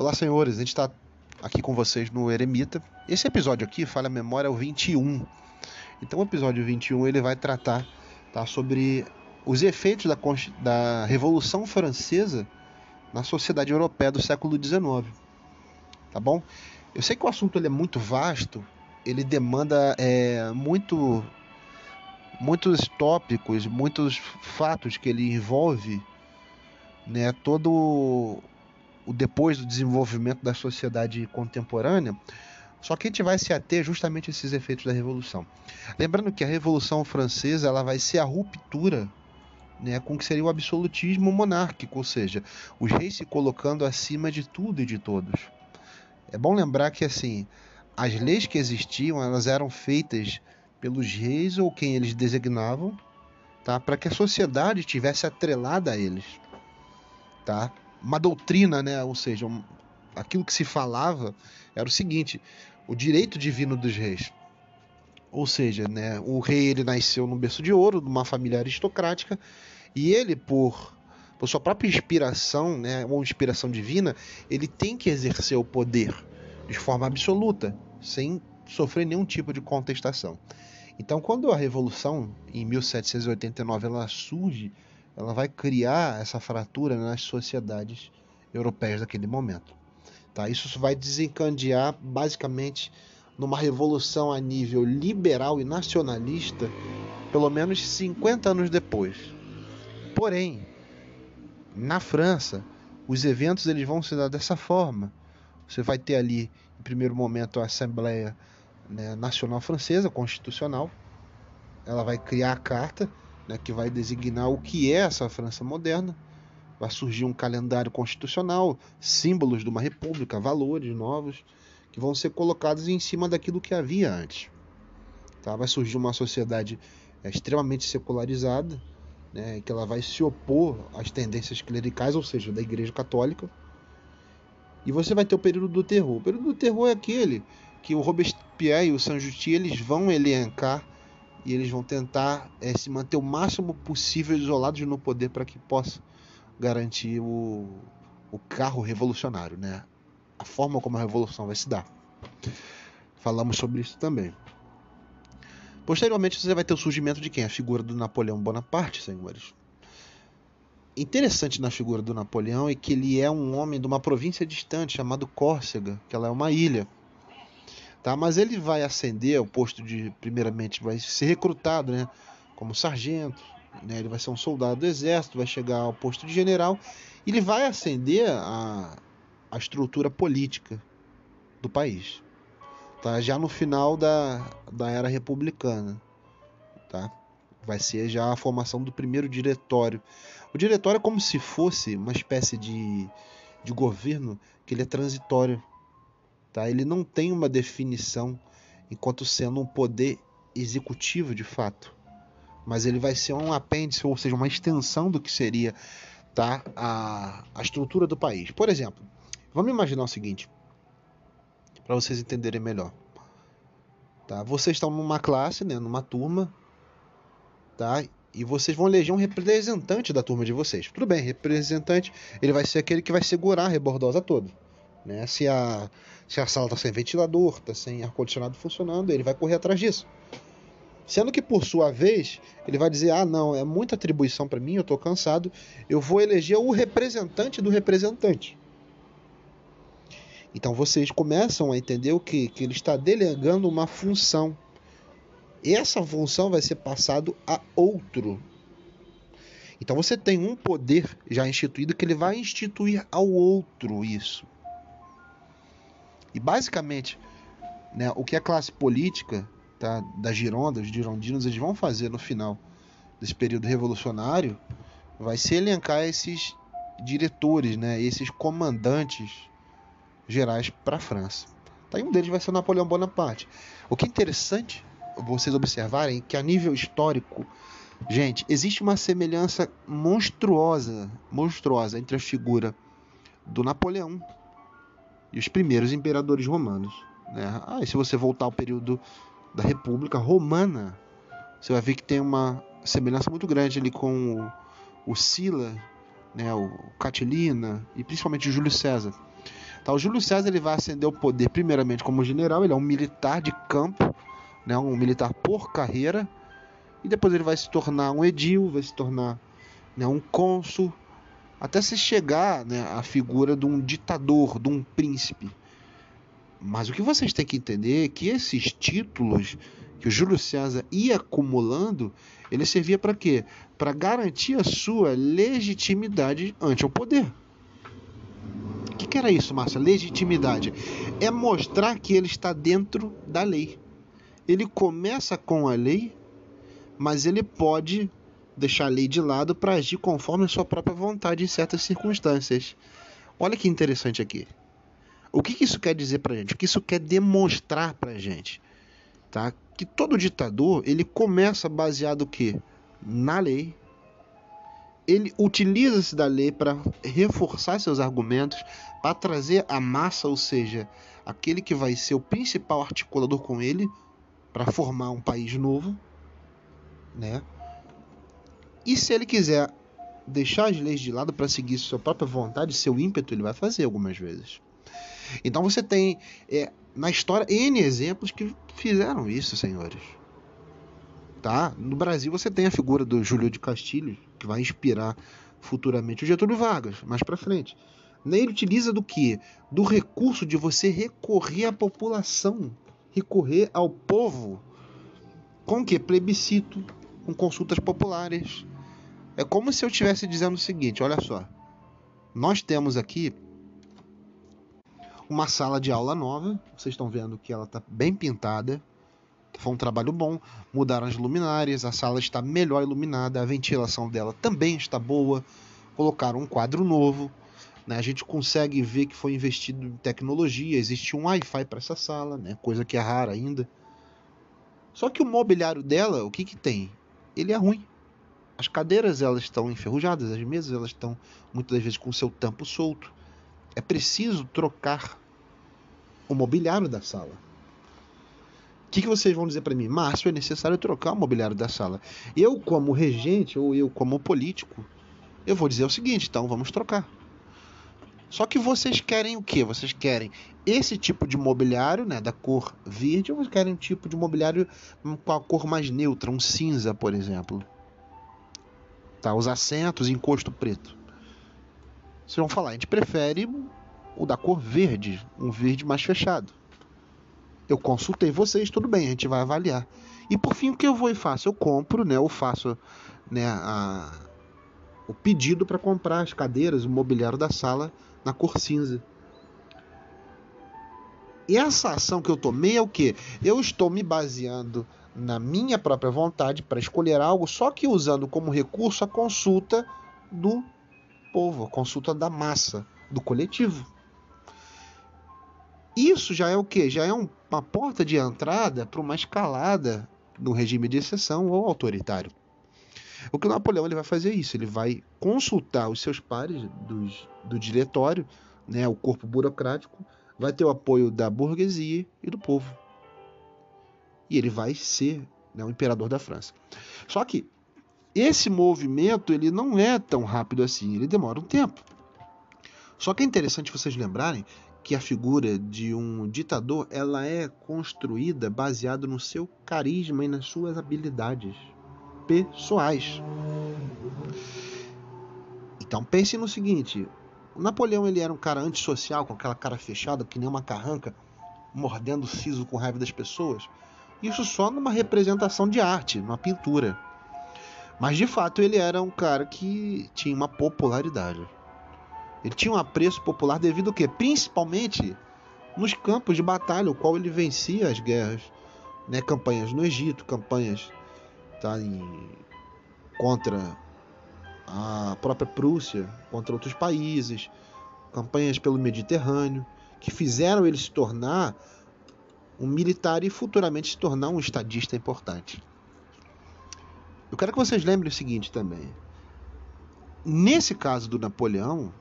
Olá, senhores. A gente está aqui com vocês no Eremita. Esse episódio aqui, fala a memória, é o 21. Então, o episódio 21 ele vai tratar tá, sobre os efeitos da, da Revolução Francesa na sociedade europeia do século XIX. Tá bom? Eu sei que o assunto ele é muito vasto, ele demanda é, muito, muitos tópicos, muitos fatos que ele envolve, né, todo o depois do desenvolvimento da sociedade contemporânea. Só que a gente vai se ater justamente a esses efeitos da revolução. Lembrando que a revolução francesa ela vai ser a ruptura né, com o que seria o absolutismo monárquico, ou seja, os reis se colocando acima de tudo e de todos. É bom lembrar que assim, as leis que existiam, elas eram feitas pelos reis ou quem eles designavam, tá? Para que a sociedade tivesse atrelada a eles, tá? Uma doutrina, né? Ou seja, um, aquilo que se falava era o seguinte: o direito divino dos reis. Ou seja, né, o rei ele nasceu num berço de ouro, de uma família aristocrática, e ele por por sua própria inspiração, né, uma inspiração divina, ele tem que exercer o poder de forma absoluta, sem sofrer nenhum tipo de contestação. Então, quando a revolução em 1789 ela surge, ela vai criar essa fratura nas sociedades europeias daquele momento. Tá? Isso vai desencadear basicamente numa revolução a nível liberal e nacionalista, pelo menos 50 anos depois. Porém, na França, os eventos eles vão se dar dessa forma. Você vai ter ali, em primeiro momento, a Assembleia né, Nacional Francesa, constitucional. Ela vai criar a carta né, que vai designar o que é essa França moderna. Vai surgir um calendário constitucional, símbolos de uma república, valores novos, que vão ser colocados em cima daquilo que havia antes. Tá? Vai surgir uma sociedade é, extremamente secularizada, né, que ela vai se opor às tendências clericais, ou seja, da Igreja Católica. E você vai ter o período do terror. O período do terror é aquele que o Robespierre e o Saint-Just eles vão elencar e eles vão tentar é, se manter o máximo possível isolados no poder para que possa garantir o, o carro revolucionário, né? A forma como a revolução vai se dar. Falamos sobre isso também. Posteriormente você vai ter o surgimento de quem? A figura do Napoleão Bonaparte, senhores. Interessante na figura do Napoleão é que ele é um homem de uma província distante chamado Córcega, que ela é uma ilha. Tá? Mas ele vai ascender ao posto de, primeiramente, vai ser recrutado né, como sargento, né, ele vai ser um soldado do exército, vai chegar ao posto de general, ele vai ascender a, a estrutura política do país tá? Já no final da, da era republicana, tá? Vai ser já a formação do primeiro diretório. O diretório é como se fosse uma espécie de, de governo que ele é transitório, tá? Ele não tem uma definição enquanto sendo um poder executivo de fato, mas ele vai ser um apêndice, ou seja, uma extensão do que seria tá, a, a estrutura do país. Por exemplo, vamos imaginar o seguinte: para vocês entenderem melhor. Tá? Vocês estão numa classe, né, numa turma, tá? E vocês vão eleger um representante da turma de vocês. Tudo bem, representante, ele vai ser aquele que vai segurar a rebordosa toda. Né? Se, a, se a sala está sem ventilador, está sem ar-condicionado funcionando, ele vai correr atrás disso. Sendo que, por sua vez, ele vai dizer: ah, não, é muita atribuição para mim, eu estou cansado, eu vou eleger o representante do representante. Então vocês começam a entender o que? Que ele está delegando uma função. Essa função vai ser passado a outro. Então você tem um poder já instituído que ele vai instituir ao outro isso. E basicamente, né, o que a classe política tá, da Gironda, os girondinos, eles vão fazer no final desse período revolucionário vai ser elencar esses diretores, né, esses comandantes gerais para a França. Tá, e um deles vai ser o Napoleão Bonaparte. O que é interessante vocês observarem é que a nível histórico, gente, existe uma semelhança monstruosa, monstruosa entre a figura do Napoleão e os primeiros imperadores romanos. Né? Ah, e se você voltar ao período da República Romana, você vai ver que tem uma semelhança muito grande ali com o, o Sila, né, o Catilina e principalmente o Júlio César. Tá, o Júlio César ele vai ascender o poder primeiramente como general, ele é um militar de campo, né, um militar por carreira, e depois ele vai se tornar um edil, vai se tornar né, um cônsul, até se chegar né, à figura de um ditador, de um príncipe. Mas o que vocês têm que entender é que esses títulos que o Júlio César ia acumulando, ele servia para quê? Para garantir a sua legitimidade ante o poder. O que, que era isso, Márcia? Legitimidade. É mostrar que ele está dentro da lei. Ele começa com a lei, mas ele pode deixar a lei de lado para agir conforme a sua própria vontade em certas circunstâncias. Olha que interessante aqui. O que, que isso quer dizer para gente? O que isso quer demonstrar para gente? Tá? Que todo ditador ele começa baseado o? Na lei. Ele utiliza-se da lei para reforçar seus argumentos, para trazer a massa, ou seja, aquele que vai ser o principal articulador com ele, para formar um país novo, né? E se ele quiser deixar as leis de lado para seguir sua própria vontade, seu ímpeto, ele vai fazer algumas vezes. Então você tem é, na história N exemplos que fizeram isso, senhores. Tá? No Brasil você tem a figura do Júlio de Castilho, que vai inspirar futuramente o Getúlio Vargas, mais para frente. Ele utiliza do que? Do recurso de você recorrer à população, recorrer ao povo. Com que? Plebiscito, com consultas populares. É como se eu estivesse dizendo o seguinte: olha só, nós temos aqui uma sala de aula nova, vocês estão vendo que ela está bem pintada. Foi um trabalho bom, mudaram as luminárias, a sala está melhor iluminada, a ventilação dela também está boa, colocaram um quadro novo, né? a gente consegue ver que foi investido em tecnologia, existe um Wi-Fi para essa sala, né? coisa que é rara ainda. Só que o mobiliário dela, o que, que tem? Ele é ruim. As cadeiras elas estão enferrujadas, as mesas elas estão muitas vezes com seu tampo solto. É preciso trocar o mobiliário da sala. O que, que vocês vão dizer para mim? Márcio, é necessário trocar o mobiliário da sala. Eu, como regente, ou eu, como político, eu vou dizer o seguinte: então vamos trocar. Só que vocês querem o que? Vocês querem esse tipo de mobiliário, né, da cor verde, ou vocês querem um tipo de mobiliário com a cor mais neutra, um cinza, por exemplo? Tá, os assentos, encosto preto. Vocês vão falar, a gente prefere o da cor verde, um verde mais fechado. Eu consultei vocês, tudo bem, a gente vai avaliar. E por fim, o que eu vou e faço? Eu compro, né, eu faço né, a, o pedido para comprar as cadeiras, o mobiliário da sala na cor cinza. E essa ação que eu tomei é o que? Eu estou me baseando na minha própria vontade para escolher algo, só que usando como recurso a consulta do povo, a consulta da massa, do coletivo. Isso já é o que? Já é um, uma porta de entrada para uma escalada no regime de exceção ou autoritário. O que o Napoleão ele vai fazer é isso, ele vai consultar os seus pares dos, do diretório, né, o corpo burocrático, vai ter o apoio da burguesia e do povo. E ele vai ser né, o imperador da França. Só que esse movimento ele não é tão rápido assim, ele demora um tempo. Só que é interessante vocês lembrarem que a figura de um ditador ela é construída baseado no seu carisma e nas suas habilidades pessoais. Então pense no seguinte: o Napoleão ele era um cara antissocial, com aquela cara fechada, que nem uma carranca, mordendo o siso com raiva das pessoas. Isso só numa representação de arte, numa pintura. Mas de fato ele era um cara que tinha uma popularidade. Ele tinha um apreço popular devido ao quê? Principalmente nos campos de batalha, o qual ele vencia as guerras, né? campanhas no Egito, campanhas tá, em, contra a própria Prússia, contra outros países, campanhas pelo Mediterrâneo, que fizeram ele se tornar um militar e futuramente se tornar um estadista importante. Eu quero que vocês lembrem o seguinte também. Nesse caso do Napoleão,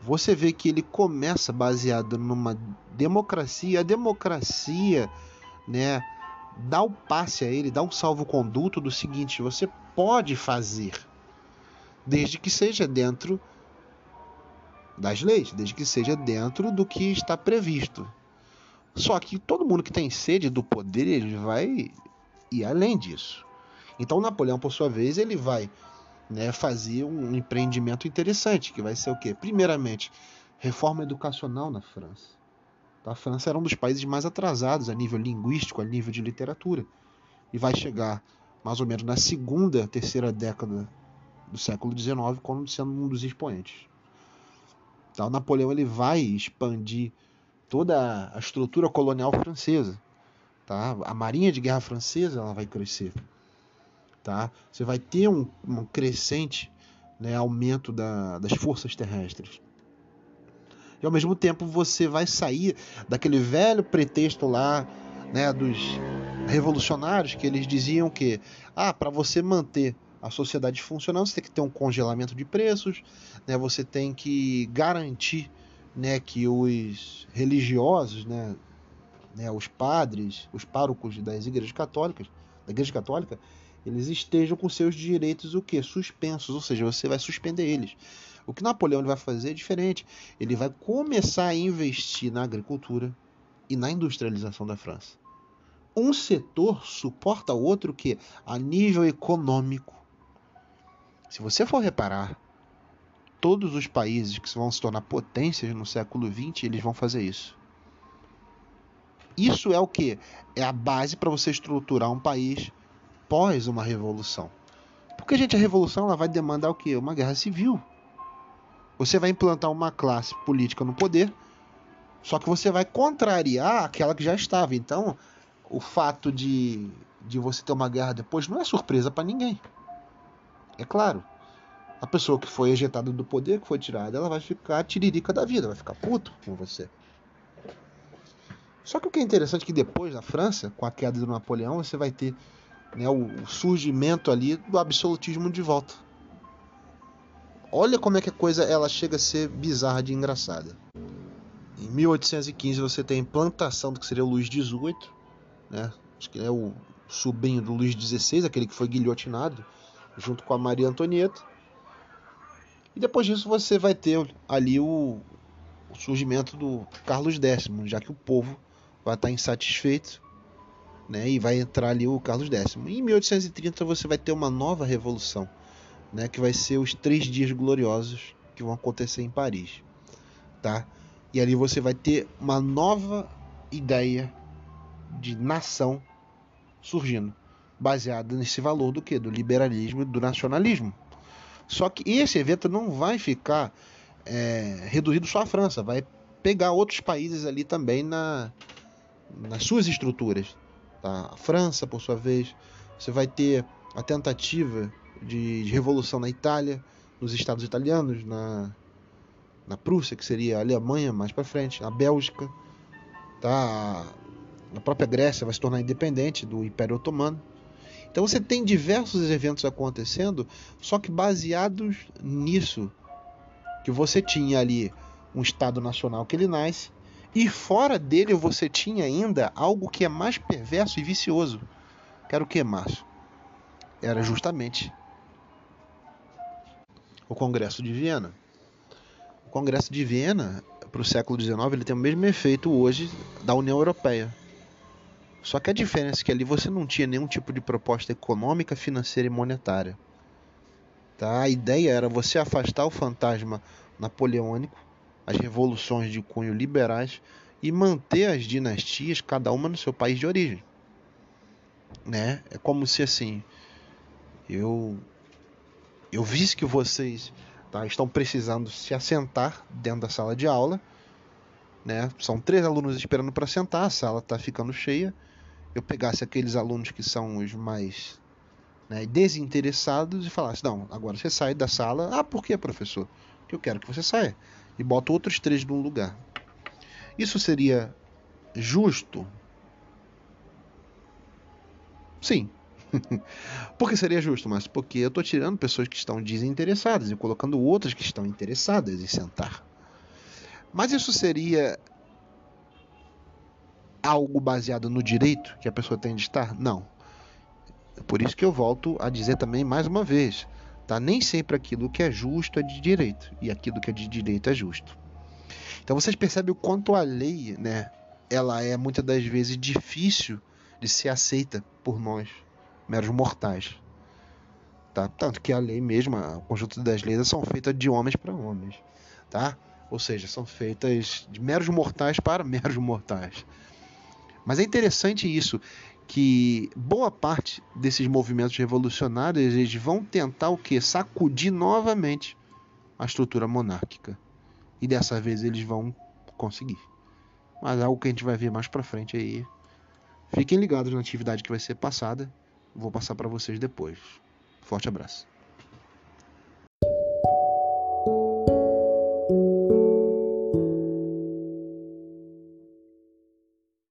você vê que ele começa baseado numa democracia. A democracia, né, dá o passe a ele, dá um salvo-conduto do seguinte: você pode fazer, desde que seja dentro das leis, desde que seja dentro do que está previsto. Só que todo mundo que tem sede do poder, ele vai ir além disso. Então Napoleão, por sua vez, ele vai né, fazer um empreendimento interessante, que vai ser o quê? Primeiramente, reforma educacional na França. A França era um dos países mais atrasados a nível linguístico, a nível de literatura. E vai chegar mais ou menos na segunda, terceira década do século XIX, como sendo um dos expoentes. Então, Napoleão ele vai expandir toda a estrutura colonial francesa. Tá? A marinha de guerra francesa ela vai crescer. Tá? Você vai ter um, um crescente né, aumento da, das forças terrestres. E ao mesmo tempo você vai sair daquele velho pretexto lá né, dos revolucionários que eles diziam que ah, para você manter a sociedade funcionando, você tem que ter um congelamento de preços, né, você tem que garantir né, que os religiosos, né, né, os padres, os párocos das igrejas católicas, da igreja católica, eles estejam com seus direitos o que suspensos, ou seja, você vai suspender eles. O que Napoleão vai fazer é diferente. Ele vai começar a investir na agricultura e na industrialização da França. Um setor suporta o outro que, a nível econômico, se você for reparar, todos os países que vão se tornar potências no século XX, eles vão fazer isso. Isso é o que? É a base para você estruturar um país pós uma revolução. Porque, gente, a revolução ela vai demandar o quê? Uma guerra civil. Você vai implantar uma classe política no poder, só que você vai contrariar aquela que já estava. Então, o fato de, de você ter uma guerra depois não é surpresa para ninguém. É claro. A pessoa que foi ejetada do poder, que foi tirada, ela vai ficar tiririca da vida, vai ficar puto com você. Só que o que é interessante é que depois, na França, com a queda do Napoleão, você vai ter né, o surgimento ali do absolutismo de volta. Olha como é que a coisa ela chega a ser bizarra de engraçada. Em 1815 você tem a implantação do que seria o Luís XVIII, né? Acho que é o sobrinho do Luís XVI, aquele que foi guilhotinado, junto com a Maria Antonieta. E depois disso você vai ter ali o, o surgimento do Carlos X, já que o povo vai estar insatisfeito né, e vai entrar ali o Carlos X. Em 1830 você vai ter uma nova revolução né, que vai ser os três dias gloriosos que vão acontecer em Paris, tá? E ali você vai ter uma nova ideia de nação surgindo, baseada nesse valor do que? Do liberalismo e do nacionalismo. Só que esse evento não vai ficar é, reduzido só à França, vai pegar outros países ali também na, nas suas estruturas. Tá? A França, por sua vez, você vai ter a tentativa de, de revolução na Itália, nos estados italianos, na, na Prússia, que seria a Alemanha mais para frente, na Bélgica, tá? A própria Grécia vai se tornar independente do Império Otomano. Então você tem diversos eventos acontecendo, só que baseados nisso, que você tinha ali um Estado nacional que ele nasce, e fora dele você tinha ainda algo que é mais perverso e vicioso. Que era o que, Márcio? Era justamente o Congresso de Viena. O Congresso de Viena, para o século XIX, ele tem o mesmo efeito hoje da União Europeia. Só que a diferença é que ali você não tinha nenhum tipo de proposta econômica, financeira e monetária. Tá? A ideia era você afastar o fantasma napoleônico, as revoluções de cunho liberais e manter as dinastias, cada uma no seu país de origem. Né? É como se assim, eu eu vi que vocês tá, estão precisando se assentar dentro da sala de aula. Né? São três alunos esperando para sentar, a sala está ficando cheia. Eu pegasse aqueles alunos que são os mais né, desinteressados e falasse: Não, agora você sai da sala. Ah, por que, professor? Porque eu quero que você saia. E bota outros três no lugar. Isso seria justo? Sim, porque seria justo, mas porque eu estou tirando pessoas que estão desinteressadas e colocando outras que estão interessadas em sentar. Mas isso seria algo baseado no direito que a pessoa tem de estar? Não. É por isso que eu volto a dizer também mais uma vez: Tá? Nem sempre aquilo que é justo é de direito e aquilo que é de direito é justo. Então vocês percebem o quanto a lei, né, ela é muitas das vezes difícil de ser aceita por nós, meros mortais. Tá? Tanto que a lei mesmo, o conjunto das leis são feitas de homens para homens, tá? Ou seja, são feitas de meros mortais para meros mortais. Mas é interessante isso, que boa parte desses movimentos revolucionários eles vão tentar o que? Sacudir novamente a estrutura monárquica. E dessa vez eles vão conseguir. Mas algo que a gente vai ver mais para frente aí. Fiquem ligados na atividade que vai ser passada. Vou passar para vocês depois. Forte abraço.